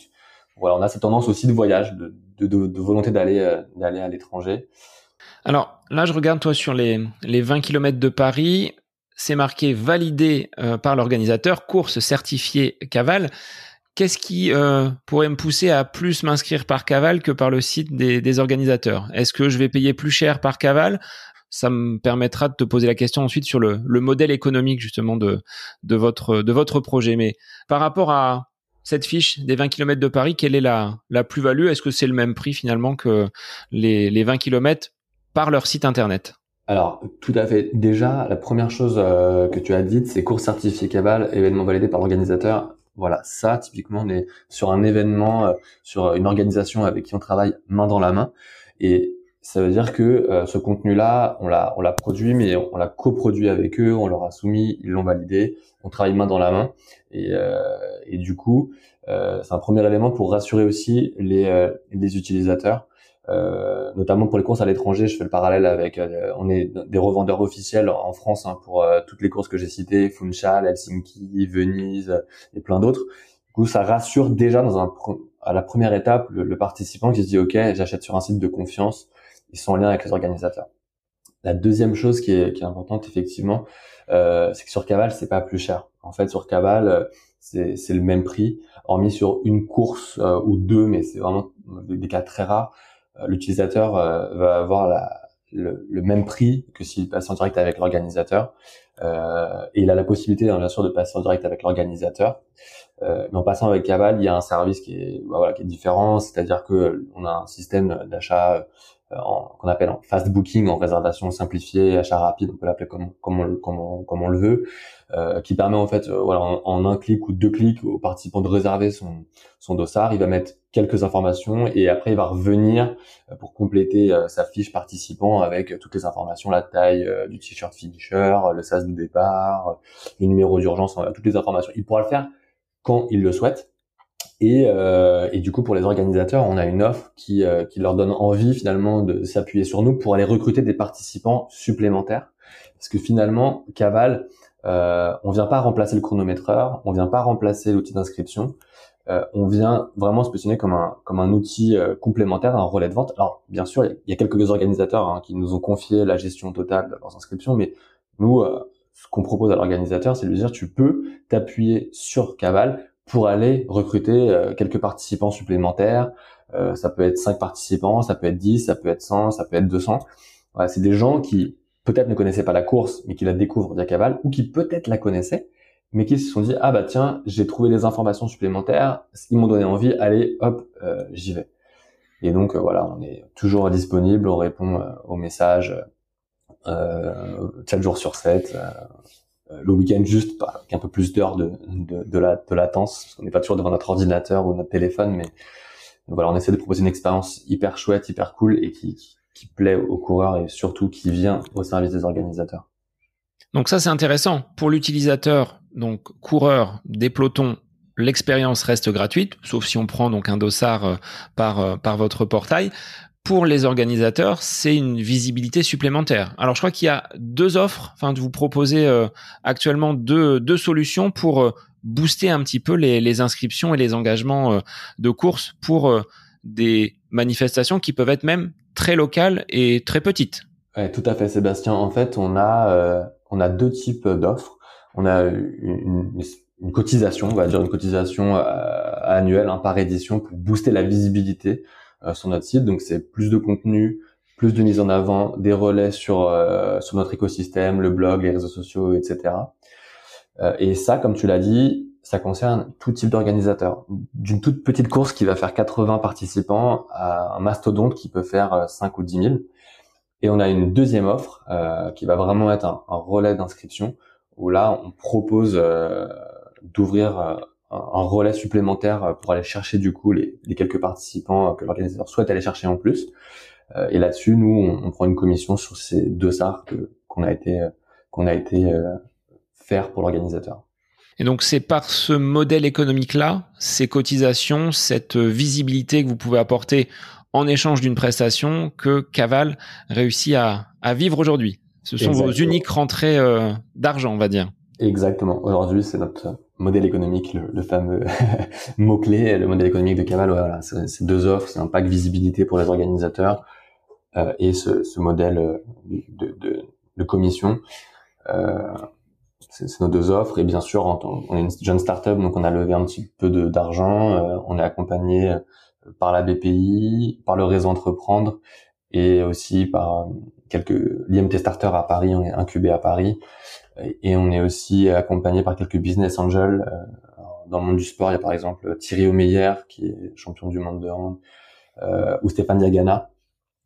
Voilà, on a cette tendance aussi de voyage, de, de, de volonté d'aller d'aller à l'étranger. Alors là, je regarde toi sur les, les 20 km de Paris c'est marqué validé euh, par l'organisateur, course certifiée Caval. Qu'est-ce qui euh, pourrait me pousser à plus m'inscrire par Caval que par le site des, organisateurs? Est-ce que je vais payer plus cher par Caval? Ça me permettra de te poser la question ensuite sur le, modèle économique justement de, votre, projet. Mais par rapport à cette fiche des 20 km de Paris, quelle est la, plus-value? Est-ce que c'est le même prix finalement que les 20 km par leur site internet? Alors, tout à fait. Déjà, la première chose euh, que tu as dite, c'est cours certifié Cabal, événement validé par l'organisateur. Voilà, ça, typiquement, on est sur un événement, euh, sur une organisation avec qui on travaille main dans la main. Et ça veut dire que euh, ce contenu-là, on l'a, on l'a produit, mais on, l'a coproduit avec eux, on leur a soumis, ils l'ont validé, on travaille main dans la main. Et, et du coup, c'est un premier élément pour rassurer aussi les, les utilisateurs euh, notamment pour les courses à l'étranger, je fais le parallèle avec, euh, on est des revendeurs officiels en France hein, pour euh, toutes les courses que j'ai citées, Funchal, Helsinki, Venise et plein d'autres. Du coup, ça rassure déjà dans un, à la première étape le, participant qui se dit OK, j'achète sur un site de confiance, ils sont en lien avec les organisateurs. La deuxième chose qui est, qui est importante effectivement, euh, c'est que sur Caval c'est pas plus cher. En fait, sur Caval c'est le même prix, hormis sur une course ou deux, mais c'est vraiment des cas très rares. Euh, l'utilisateur euh, va avoir la, le, le, même prix que s'il passe en direct avec l'organisateur. Euh, et il a la possibilité, bien sûr, de passer en direct avec l'organisateur. Euh, mais en passant avec Caval, il y a un service qui est, bah, voilà, qui est différent, c'est-à-dire que on a un système d'achat euh, qu'on appelle en fast booking, en réservation simplifiée, achat rapide, on peut l'appeler comme, comme, on, comme, on, le veut, euh, qui permet en fait, euh, voilà, en, un clic ou deux clics au participant de réserver son, son dossard. Il va mettre quelques informations et après il va revenir pour compléter sa fiche participant avec toutes les informations, la taille du t-shirt finisher, le sas du départ, le numéro d'urgence, toutes les informations. Il pourra le faire quand il le souhaite. Et, euh, et, du coup, pour les organisateurs, on a une offre qui, euh, qui leur donne envie finalement de s'appuyer sur nous pour aller recruter des participants supplémentaires. Parce que finalement, Caval, euh, on vient pas remplacer le chronométreur, on vient pas remplacer l'outil d'inscription. Euh, on vient vraiment se positionner comme un comme un outil euh, complémentaire, un relais de vente. Alors bien sûr, il y a quelques organisateurs hein, qui nous ont confié la gestion totale de leurs inscriptions, mais nous, euh, ce qu'on propose à l'organisateur, c'est de lui dire tu peux t'appuyer sur Caval pour aller recruter euh, quelques participants supplémentaires. Euh, ça peut être 5 participants, ça peut être 10, ça peut être 100, ça peut être 200. Voilà, c'est des gens qui peut-être ne connaissaient pas la course, mais qui la découvrent via Caval, ou qui peut-être la connaissaient, mais qui se sont dit ah bah tiens j'ai trouvé des informations supplémentaires, ils m'ont donné envie, allez hop euh, j'y vais. Et donc euh, voilà on est toujours disponible, on répond aux messages euh, 7 jours sur 7, le week-end juste avec un peu plus d'heures de, de, de, la, de latence, parce qu'on n'est pas toujours devant notre ordinateur ou notre téléphone, mais voilà on essaie de proposer une expérience hyper chouette, hyper cool et qui, qui plaît aux coureurs et surtout qui vient au service des organisateurs. Donc ça c'est intéressant pour l'utilisateur, donc coureur des. L'expérience reste gratuite, sauf si on prend donc un dossard euh, par euh, par votre portail. Pour les organisateurs, c'est une visibilité supplémentaire. Alors je crois qu'il y a deux offres, enfin vous proposez euh, actuellement deux deux solutions pour booster un petit peu les, les inscriptions et les engagements de course pour des manifestations qui peuvent être même très locales et très petites. Ouais, tout à fait, Sébastien. En fait, on a on a deux types d'offres. On a une, une, cotisation, on va dire une cotisation euh, annuelle hein, par édition pour booster la visibilité euh, sur notre site. Donc c'est plus de contenu, plus de mise en avant, des relais sur euh, sur notre écosystème, le blog, les réseaux sociaux, etc. et ça, comme tu l'as dit, ça concerne tout type d'organisateur. D'une toute petite course qui va faire 80 participants à un mastodonte qui peut faire 5 ou 10 000. Et on a une deuxième offre euh, qui va vraiment être un, relais d'inscription où là on propose euh, d'ouvrir euh, un, relais supplémentaire pour aller chercher du coup les, quelques participants que l'organisateur souhaite aller chercher en plus. et là-dessus, nous on, prend une commission sur ces deux SAR qu'on a été qu'on a été faire pour l'organisateur. Et donc c'est par ce modèle économique-là, ces cotisations, cette visibilité que vous pouvez apporter en échange d'une prestation que Caval réussit à, à vivre aujourd'hui. Ce sont vos uniques rentrées euh, d'argent, on va dire. Exactement. Aujourd'hui, c'est notre modèle économique, le, fameux mot-clé, le modèle économique de Caval. Voilà, c'est deux offres, c'est un pack visibilité pour les organisateurs euh, et ce, modèle euh, de, commission. Euh, c'est nos deux offres et bien sûr, on est une jeune startup, donc on a levé un petit peu d'argent, on est accompagné par la BPI, par le réseau Entreprendre et aussi par quelques l'IMT Starter à Paris, on est incubé à Paris et on est aussi accompagné par quelques business angels. Euh, dans le monde du sport, il y a par exemple Thierry Omeyer qui est champion du monde de hand euh, ou Stéphane Diagana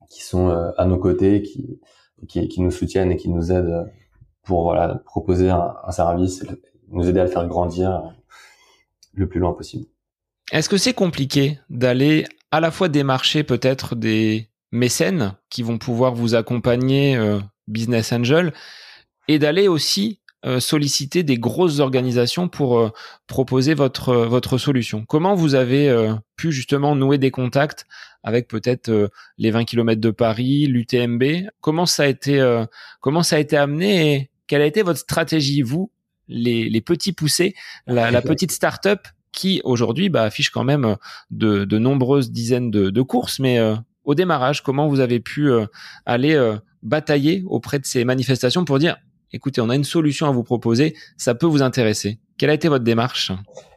qui sont à nos côtés, qui, nous soutiennent et qui nous aident pour proposer un, service, nous aider à le faire grandir le plus loin possible. Est-ce que c'est compliqué d'aller à la fois démarcher peut-être des mécènes qui vont pouvoir vous accompagner, euh, business angel, et d'aller aussi euh, solliciter des grosses organisations pour euh, proposer votre votre solution. Comment vous avez pu justement nouer des contacts avec peut-être les 20 km de Paris, l'UTMB Comment ça a été comment ça a été amené et quelle a été votre stratégie vous les, les petits poussés, la, la petite start-up qui aujourd'hui bah, affiche quand même euh, de, de nombreuses dizaines de, de courses. Mais euh, au démarrage, comment vous avez pu euh, aller batailler auprès de ces manifestations pour dire, écoutez, on a une solution à vous proposer, ça peut vous intéresser. Quelle a été votre démarche?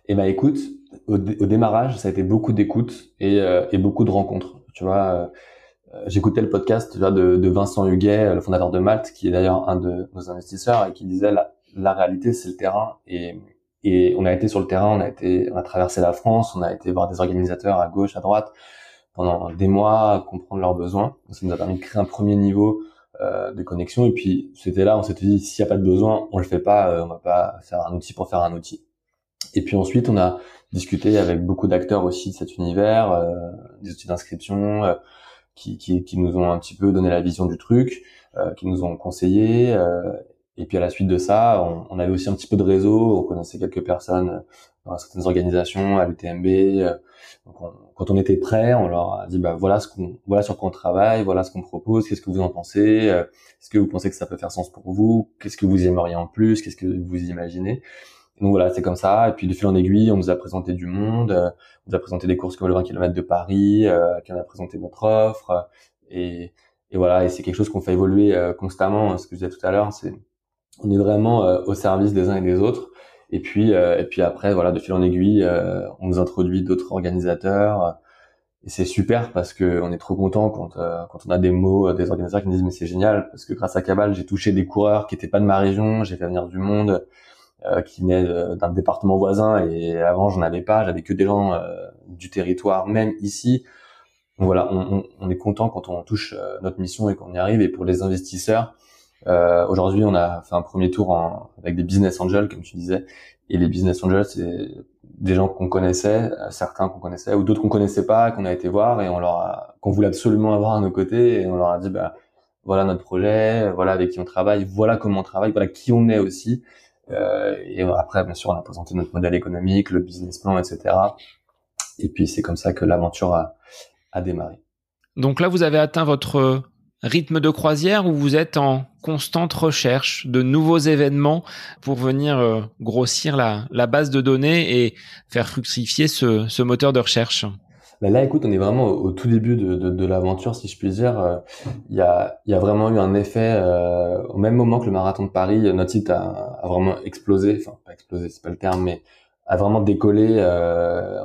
Eh ben, écoute, au, démarrage, ça a été beaucoup d'écoute et, et, beaucoup de rencontres. Tu vois, j'écoutais le podcast de, Vincent Huguet, le fondateur de Malte, qui est d'ailleurs un de nos investisseurs et qui disait la, réalité, c'est le terrain et et on a été sur le terrain, on a été, on a traversé la France, on a été voir des organisateurs à gauche, à droite pendant des mois, comprendre leurs besoins. Ça nous a permis de créer un premier niveau euh, de connexion. Et puis c'était là, on s'était dit s'il n'y a pas de besoin, on le fait pas, euh, on va pas faire un outil pour faire un outil. Et puis ensuite, on a discuté avec beaucoup d'acteurs aussi de cet univers, euh, des outils d'inscription, euh, qui, qui, qui, nous ont un petit peu donné la vision du truc, euh, qui nous ont conseillé. Et puis à la suite de ça, on, on, avait aussi un petit peu de réseau, on connaissait quelques personnes dans certaines organisations, à l'UTMB. Euh, quand on était prêt, on leur a dit bah voilà ce qu'on, voilà sur quoi on travaille, voilà ce qu'on propose, qu'est-ce que vous en pensez, euh, est-ce que vous pensez que ça peut faire sens pour vous, qu'est-ce que vous aimeriez en plus, qu'est-ce que vous imaginez. donc voilà, c'est comme ça. Et puis de fil en aiguille, on nous a présenté du monde, euh, on nous a présenté des courses comme le 20 km de Paris, euh, qui en a présenté notre offre. Et, et voilà, et c'est quelque chose qu'on fait évoluer constamment. Ce que je disais tout à l'heure, c'est on est vraiment euh, au service des uns et des autres. Et puis, euh, et puis après, voilà, de fil en aiguille, euh, on nous introduit d'autres organisateurs. c'est super parce que on est trop content quand quand on a des mots des organisateurs qui nous disent mais c'est génial parce que grâce à Cabal j'ai touché des coureurs qui étaient pas de ma région j'ai fait venir du monde qui venaient d'un département voisin et avant j'en avais pas j'avais que des gens du territoire même ici donc voilà, on, on, est content quand on touche euh, notre mission et qu'on y arrive. Et pour les investisseurs, euh, aujourd'hui, on a fait un premier tour en, avec des business angels, comme tu disais. Et les business angels, c'est des gens qu'on connaissait, euh, certains qu'on connaissait, ou d'autres qu'on connaissait pas, qu'on a été voir et on leur a, qu'on voulait absolument avoir à nos côtés. Et on leur a dit, bah, voilà notre projet, voilà avec qui on travaille, voilà comment on travaille, voilà qui on est aussi. Euh, et après, bien sûr, on a présenté notre modèle économique, le business plan, etc. Et puis c'est comme ça que l'aventure a, à démarrer. Donc là, vous avez atteint votre rythme de croisière ou vous êtes en constante recherche de nouveaux événements pour venir euh, grossir la, base de données et faire fructifier ce, moteur de recherche? Ben là, écoute, on est vraiment au, tout début de, l'aventure, si je puis dire. Euh, il y, a, y, a, vraiment eu un effet euh, au même moment que le marathon de Paris. Notre site a, a vraiment explosé, enfin pas explosé, c'est pas le terme, mais a vraiment décollé.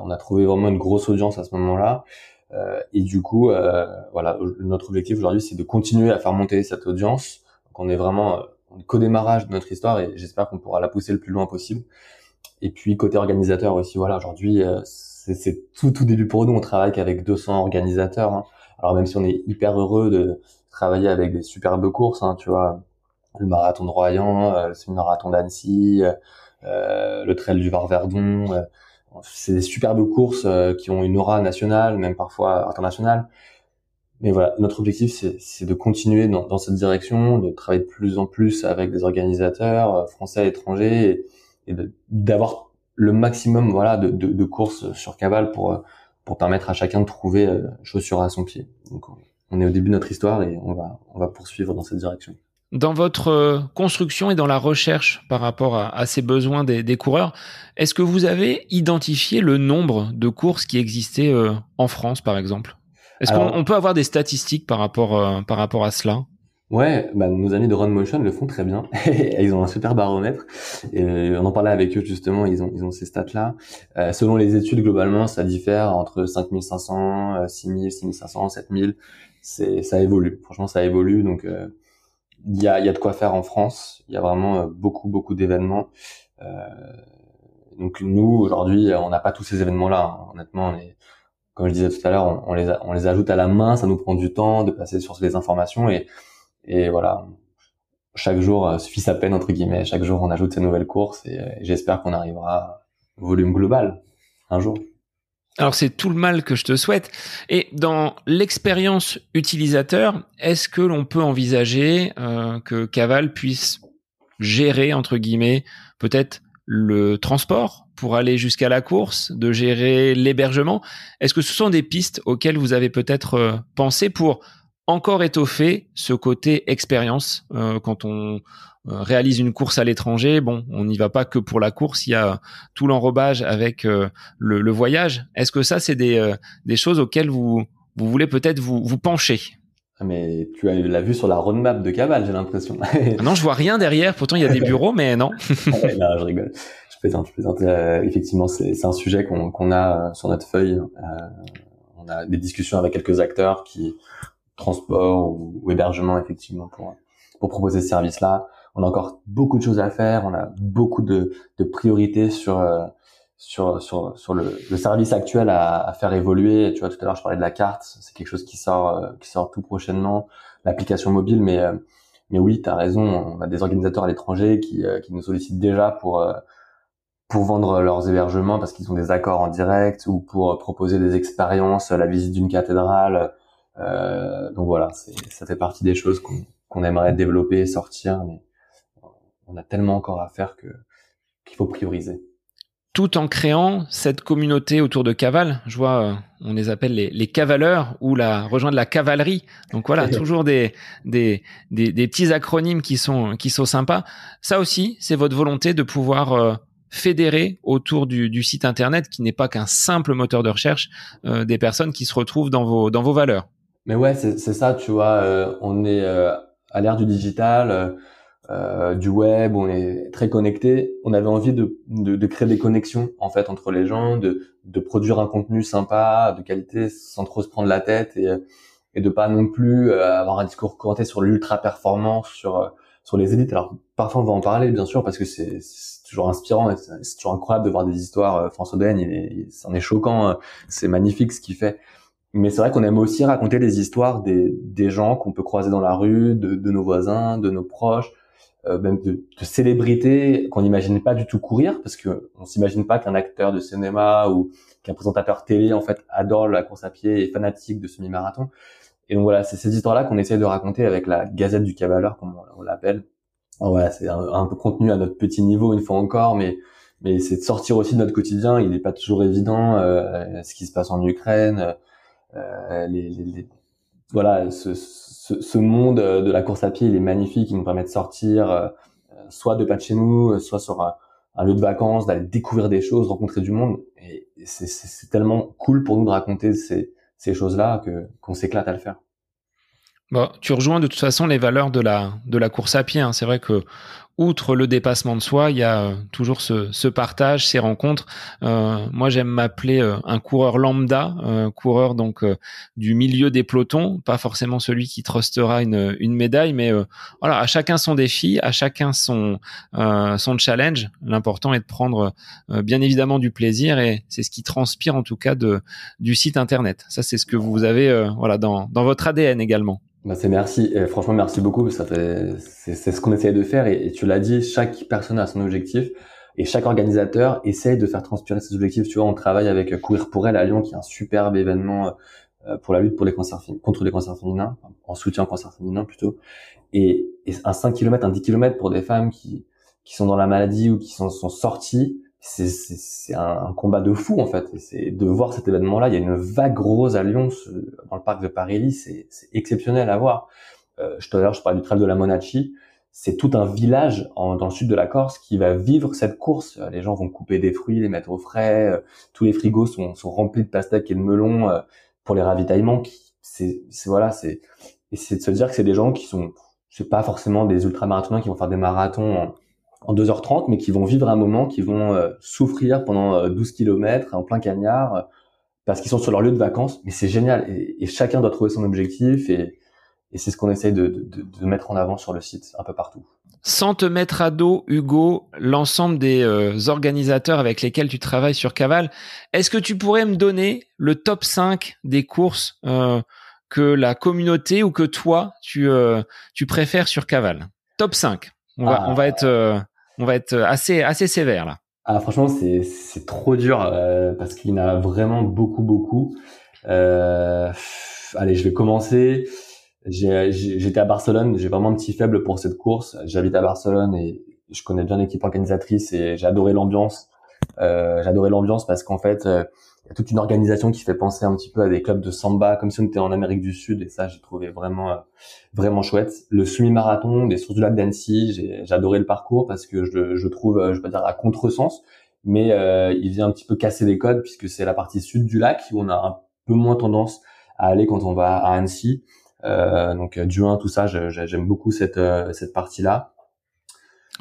on a trouvé vraiment une grosse audience à ce moment-là. Euh, et du coup, euh, voilà, notre objectif aujourd'hui, c'est de continuer à faire monter cette audience. Donc, on est vraiment qu'au démarrage de notre histoire et j'espère qu'on pourra la pousser le plus loin possible. Et puis côté organisateur aussi, voilà, aujourd'hui euh, c'est tout tout début pour nous. On travaille qu'avec 200 organisateurs. Hein. Alors même si on est hyper heureux de travailler avec des superbes courses, hein, tu vois, le marathon de Royan, le semi-marathon d'Annecy, euh, le trail du Var-Verdon, c'est des superbes courses euh, qui ont une aura nationale, même parfois internationale. Mais voilà, notre objectif, c'est de continuer dans, dans, cette direction, de travailler de plus en plus avec des organisateurs euh, français et étrangers, et, d'avoir le maximum voilà de, de, de, courses sur Caval pour euh, pour permettre à chacun de trouver chaussure à son pied. Donc on est au début de notre histoire et on va on va poursuivre dans cette direction. Dans votre euh, construction et dans la recherche par rapport à, ces besoins des, coureurs, est-ce que vous avez identifié le nombre de courses qui existaient euh, en France, par exemple? Est-ce qu'on peut avoir des statistiques par rapport, euh, par rapport à cela? Ouais, bah, nos amis de Run Motion le font très bien. ils ont un super baromètre. Et on en parlait avec eux justement. Ils ont ils ont ces stats là. selon les études globalement, ça diffère entre 5500, 6000, 6500, 7000. C'est ça évolue. Franchement, ça évolue. Donc il y a, y a de quoi faire en France. Il y a vraiment euh, beaucoup, beaucoup d'événements. Euh, donc nous, aujourd'hui, on n'a pas tous ces événements-là. Hein. Honnêtement, on comme je disais tout à l'heure, on, les on les ajoute à la main. Ça nous prend du temps de passer sur les informations et, et voilà. Chaque jour euh, suffit sa peine entre guillemets. Chaque jour, on ajoute ces nouvelles courses et, et j'espère qu'on arrivera au volume global un jour. Alors c'est tout le mal que je te souhaite. Et dans l'expérience utilisateur, est-ce que l'on peut envisager euh, que Caval puisse gérer entre guillemets peut-être le transport pour aller jusqu'à la course, de gérer l'hébergement? Est-ce que ce sont des pistes auxquelles vous avez peut-être euh, pensé pour encore étoffer ce côté expérience euh, quand on réalise une course à l'étranger, bon, on n'y va pas que pour la course, il y a tout l'enrobage avec euh, le, voyage. Est-ce que ça, c'est des, euh, des choses auxquelles vous, vous voulez peut-être vous, vous pencher? Ah, mais tu as la vue sur la roadmap de Caval, j'ai l'impression. Ah non, je vois rien derrière. Pourtant, il y a des bureaux, mais non. non, je rigole. Je plaisante, je plaisante. effectivement, c'est un sujet qu'on a sur notre feuille. on a des discussions avec quelques acteurs qui transport ou, ou hébergement, effectivement, pour pour proposer ce service-là on a encore beaucoup de choses à faire, on a beaucoup de, de priorités sur euh, sur sur sur le, le service actuel à, à, faire évoluer. Tu vois, tout à l'heure je parlais de la carte, c'est quelque chose qui sort euh, qui sort tout prochainement, l'application mobile. Mais euh, mais oui, tu as raison, on a des organisateurs à l'étranger qui qui nous sollicitent déjà pour pour vendre leurs hébergements parce qu'ils ont des accords en direct ou pour proposer des expériences, la visite d'une cathédrale. donc voilà, ça fait partie des choses qu'on qu'on aimerait développer, sortir. On a tellement encore à faire que qu'il faut prioriser. Tout en créant cette communauté autour de Caval, je vois, euh, on les appelle les, les cavaleurs ou la rejoindre la cavalerie. Donc voilà, toujours des, des, des, des, petits acronymes qui sont qui sont sympas. Ça aussi, c'est votre volonté de pouvoir euh, fédérer autour du, du, site internet qui n'est pas qu'un simple moteur de recherche euh, des personnes qui se retrouvent dans vos dans vos valeurs. Mais ouais, c'est ça, tu vois, on est à l'ère du digital du web, on est très connecté. On avait envie de, de, de, créer des connexions en fait entre les gens, de, de produire un contenu sympa, de qualité, sans trop se prendre la tête et, et de pas non plus avoir un discours couranté sur l'ultra performance, sur sur les élites. Alors parfois on va en parler bien sûr parce que c'est toujours inspirant, c'est toujours incroyable de voir des histoires. François Oden, il c'en est choquant, c'est magnifique ce qu'il fait. Mais c'est vrai qu'on aime aussi raconter des histoires des, des gens qu'on peut croiser dans la rue, de, de nos voisins, de nos proches, euh, même de, de célébrités qu'on n'imagine pas du tout courir, parce que on s'imagine pas qu'un acteur de cinéma ou qu'un présentateur télé en fait adore la course à pied et fanatique de semi-marathon. Et donc voilà, c'est ces histoires-là qu'on essaie de raconter avec la Gazette du Cavaleur, comme on, l'appelle. Voilà, c'est un, peu contenu à notre petit niveau une fois encore, mais mais c'est de sortir aussi de notre quotidien. Il n'est pas toujours évident euh, ce qui se passe en Ukraine euh, les, les, voilà, ce, ce, ce, monde de la course à pied, il est magnifique. Il nous permet de sortir, euh, soit de pas de chez nous, soit sur un, lieu de vacances, d'aller découvrir des choses, rencontrer du monde. Et c'est tellement cool pour nous de raconter ces, ces choses-là que qu'on s'éclate à le faire. Bon, tu rejoins de toute façon les valeurs de la de la course à pied. Hein. C'est vrai que outre le dépassement de soi, il y a euh, toujours ce, ce, partage, ces rencontres. Euh, moi, j'aime m'appeler euh, un coureur lambda, euh, coureur donc du milieu des pelotons, pas forcément celui qui trustera une, une médaille, mais voilà, à chacun son défi, à chacun son son challenge. L'important est de prendre bien évidemment du plaisir et c'est ce qui transpire en tout cas de du site internet. Ça, c'est ce que vous avez voilà dans dans votre ADN également. Bah c'est merci. Et franchement, merci beaucoup. Ça fait, c'est, c'est ce qu'on essaye de faire. Et, tu l'as dit, chaque personne a son objectif et chaque organisateur essaye de faire transpirer ses objectifs. Tu vois, on travaille avec Courir pour elle à Lyon, qui est un superbe événement euh, pour la lutte contre les cancers féminins, en soutien aux cancers féminins plutôt. Et, un 5 km, un 10 km pour des femmes qui, qui sont dans la maladie ou qui sont, sorties, c'est un, combat de fou en fait. C'est de voir cet événement-là. Il y a une vague rose à Lyon dans le parc de Paris. C'est exceptionnel à voir. Euh, je te je parlais du trail de la Monachi. C'est tout un village en, dans le sud de la Corse qui va vivre cette course. Les gens vont couper des fruits, les mettre au frais. Euh, tous les frigos sont, sont remplis de pastèques et de melons euh, pour les ravitaillements. C'est voilà, c'est et c'est de se dire que c'est des gens qui sont, c'est pas forcément des ultramarathoniens qui vont faire des marathons en, en 2h30, mais qui vont vivre un moment, qui vont euh, souffrir pendant 12 euh, km en plein cagnard, euh, parce qu'ils sont sur leur lieu de vacances. Mais c'est génial. Et, chacun doit trouver son objectif. Et, et c'est ce qu'on essaye de, de, de, mettre en avant sur le site, un peu partout. Sans te mettre à dos, Hugo, l'ensemble des organisateurs avec lesquels tu travailles sur Caval, est-ce que tu pourrais me donner le top 5 des courses que la communauté ou que toi, tu, tu préfères sur Caval Top 5. On va, on va être on va être assez assez sévère là. Ah franchement c'est c'est trop dur euh, parce qu'il y en a vraiment beaucoup beaucoup. Euh, allez je vais commencer. J'étais à Barcelone, j'ai vraiment un petit faible pour cette course. J'habite à Barcelone et je connais bien l'équipe organisatrice et j'ai adoré l'ambiance. Euh, adoré l'ambiance parce qu'en fait euh, il y a toute une organisation qui fait penser un petit peu à des clubs de samba, comme si on était en Amérique du Sud, et ça, j'ai trouvé vraiment, euh, vraiment chouette. Le semi-marathon des sources du lac d'Annecy, adoré le parcours parce que je, je trouve, euh, je vais dire à contresens, mais il vient un petit peu casser les codes puisque c'est la partie sud du lac où on a un peu moins tendance à aller quand on va à Annecy. Euh, donc Duin, tout ça, j'aime beaucoup cette, cette partie-là.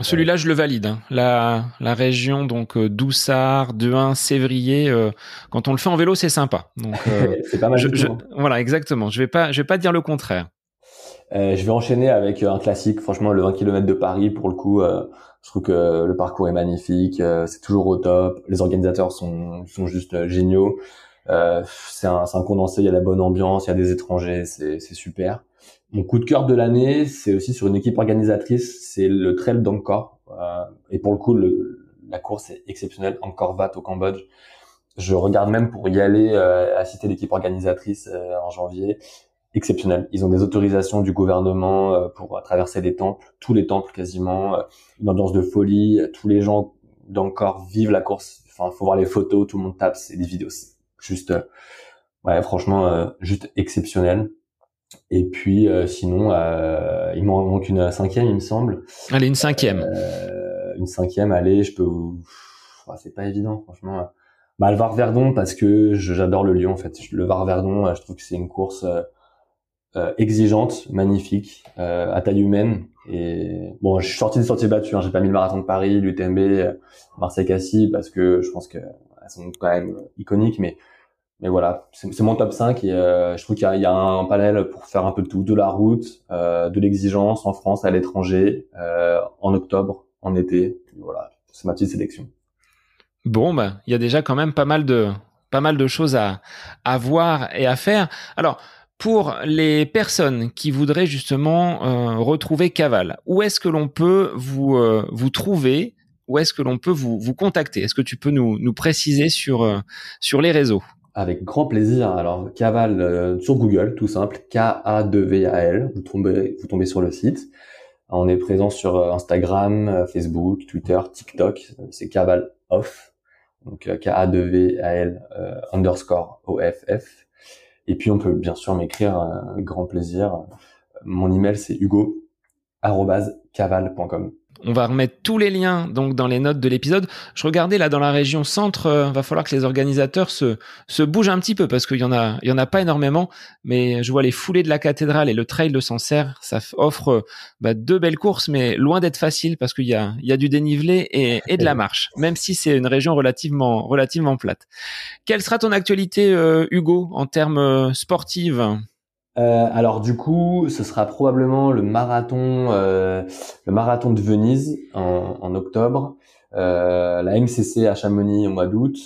Celui-là, je le valide. Hein. La, la région donc euh, Doussard, Deun, Sévrier. Euh, quand on le fait en vélo, c'est sympa. Donc euh, c'est pas mal. Je, voilà, exactement. Je vais pas, je vais pas dire le contraire. Euh, je vais enchaîner avec un classique. Franchement, le 20 km de Paris, pour le coup, je trouve que le parcours est magnifique. c'est toujours au top. Les organisateurs sont, sont juste géniaux. C'est un, un condensé. Il y a la bonne ambiance. Il y a des étrangers. C'est super. Mon coup de cœur de l'année, c'est aussi sur une équipe organisatrice, c'est le Trail d'Angkor. Euh, et pour le coup, le, la course est exceptionnelle, Angkor Wat au Cambodge. Je regarde même pour y aller euh, à citer l'équipe organisatrice euh, en janvier. Exceptionnel. Ils ont des autorisations du gouvernement euh, pour traverser les temples, tous les temples quasiment, une ambiance de folie. Tous les gens d'Angkor vivent la course. Enfin, faut voir les photos, tout le monde tape, c'est des vidéos, juste, ouais, franchement, juste exceptionnel. Et puis euh, sinon, euh, il m'en manque une cinquième, il me semble. Allez, une cinquième. Euh, une cinquième, allez, je peux. c'est pas évident, franchement. Bah, le Var Verdon parce que j'adore le lion en fait. Le Var Verdon, je trouve que c'est une course exigeante, magnifique, à taille humaine. Et bon, je suis sorti des sorties battues. Hein. J'ai pas mis le marathon de Paris, l'UTMB, Marseille-Cassis parce que je pense qu'elles sont quand même iconiques, mais mais voilà, c'est mon top 5 et euh, je trouve qu'il y, a un panel pour faire un peu de tout, de la route, euh, de l'exigence en France, à l'étranger, euh, en octobre, en été. Voilà, c'est ma petite sélection. Bon, ben, il y a déjà quand même pas mal de pas mal de choses à à voir et à faire. Alors, pour les personnes qui voudraient justement retrouver Caval, où est-ce que l'on peut vous vous trouver? Où est-ce que l'on peut vous vous contacter? Est-ce que tu peux nous nous préciser sur sur les réseaux? Avec grand plaisir. Alors, Caval euh, sur Google, tout simple, K-A-2-V-A-L. Vous tombez, vous tombez sur le site. On est présent sur euh, Instagram, euh, Facebook, Twitter, TikTok. C'est Caval Off. Donc, K-A-2-V-A-L underscore O-F-F. Et puis, on peut bien sûr m'écrire grand plaisir. Mon email, c'est hugo caval.com. On va remettre tous les liens donc dans les notes de l'épisode. Je regardais là dans la région centre, euh, va falloir que les organisateurs se bougent un petit peu parce qu'il y en a pas énormément, mais je vois les foulées de la cathédrale et le trail de Sancerre, ça offre bah, deux belles courses, mais loin d'être facile parce qu'il y a du dénivelé et, et de la marche, même si c'est une région relativement relativement plate. Quelle sera ton actualité, euh, Hugo, en termes euh, sportifs euh, alors du coup, ce sera probablement le marathon, euh, le marathon de Venise en, en octobre, euh, la MCC à Chamonix au mois d'août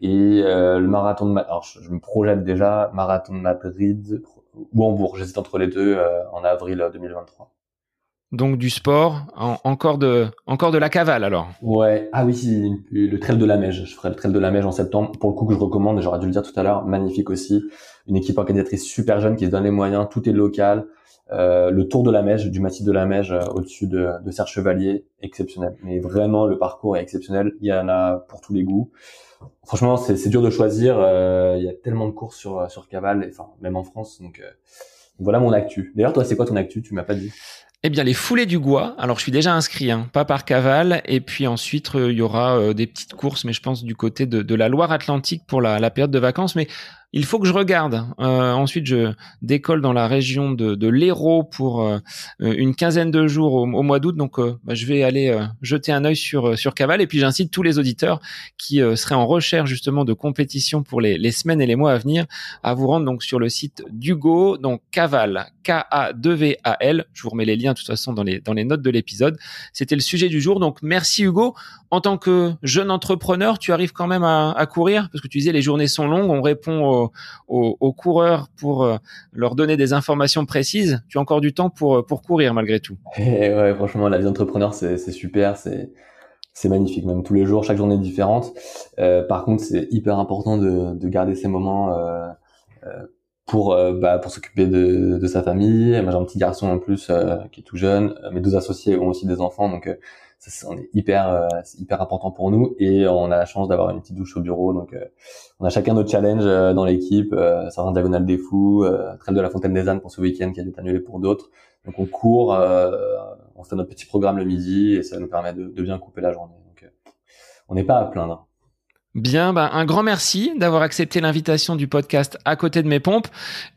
et euh, le marathon de alors je, me projette déjà marathon de Madrid ou Hambourg. J'hésite entre les deux euh, en avril 2023 donc du sport, encore de encore de la cavale alors. Ouais, ah oui, le trail de la Meige. Je ferai le trail de la Meige en septembre. Pour le coup que je recommande, j'aurais dû le dire tout à l'heure, magnifique aussi. Une équipe organisatrice super jeune qui se donne les moyens, tout est local. Euh, le Tour de la Meige, du massif de la Meige euh, au-dessus de, de Serre Chevalier, exceptionnel. Mais vraiment, le parcours est exceptionnel. Il y en a pour tous les goûts. Franchement, c'est dur de choisir. Euh, il y a tellement de courses sur sur cavale, enfin même en France. Donc voilà mon actu. D'ailleurs, toi, c'est quoi ton actu? Tu m'as pas dit. Eh bien, les foulées du Gois. Alors, je suis déjà inscrit, hein, pas par cavale. Et puis ensuite, il y aura des petites courses, mais je pense du côté de, de la Loire-Atlantique pour la, la, période de vacances. Mais il faut que je regarde. Euh, ensuite, je décolle dans la région de, de l'Hérault pour euh, une quinzaine de jours au, mois d'août. Donc, euh, bah, je vais aller jeter un œil sur sur Caval. Et puis, j'incite tous les auditeurs qui seraient en recherche justement de compétition pour les, les, semaines et les mois à venir à vous rendre donc sur le site d'Hugo, donc Caval, K-A-2-V-A-L. Je vous remets les liens de toute façon dans les dans les notes de l'épisode. C'était le sujet du jour. Donc, merci Hugo. En tant que jeune entrepreneur, tu arrives quand même à, à courir parce que tu disais les journées sont longues. On répond au aux, coureurs pour euh, leur donner des informations précises, tu as encore du temps pour, euh, pour courir malgré tout. Ouais, franchement, la vie d'entrepreneur, c'est super, c'est magnifique, même tous les jours, chaque journée est différente. Euh, par contre, c'est hyper important de, de garder ces moments pour bah, pour s'occuper de, de sa famille. Moi, j'ai un petit garçon en plus qui est tout jeune. Mes deux associés ont aussi des enfants, donc ça, on hyper euh, hyper important pour nous et on a la chance d'avoir une petite douche au bureau donc euh, on a chacun notre challenge euh, dans l'équipe euh, certains diagonales des fous euh, trail de la fontaine des ânes pour ce week-end qui a être annulé pour d'autres. Donc on court on fait notre petit programme le midi et ça nous permet de, de bien couper la journée. Donc on n'est pas à plaindre Bien, bah, un grand merci d'avoir accepté l'invitation du podcast à côté de mes pompes.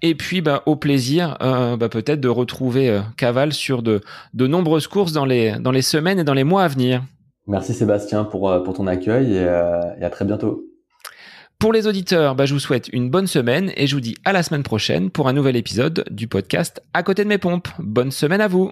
Et puis, bah, au plaisir, euh, bah, peut-être de retrouver euh, Caval sur de, de nombreuses courses dans les, dans les semaines et dans les mois à venir. Merci Sébastien pour, euh, pour ton accueil et, et à très bientôt. Pour les auditeurs, bah, je vous souhaite une bonne semaine et je vous dis à la semaine prochaine pour un nouvel épisode du podcast à côté de mes pompes. Bonne semaine à vous.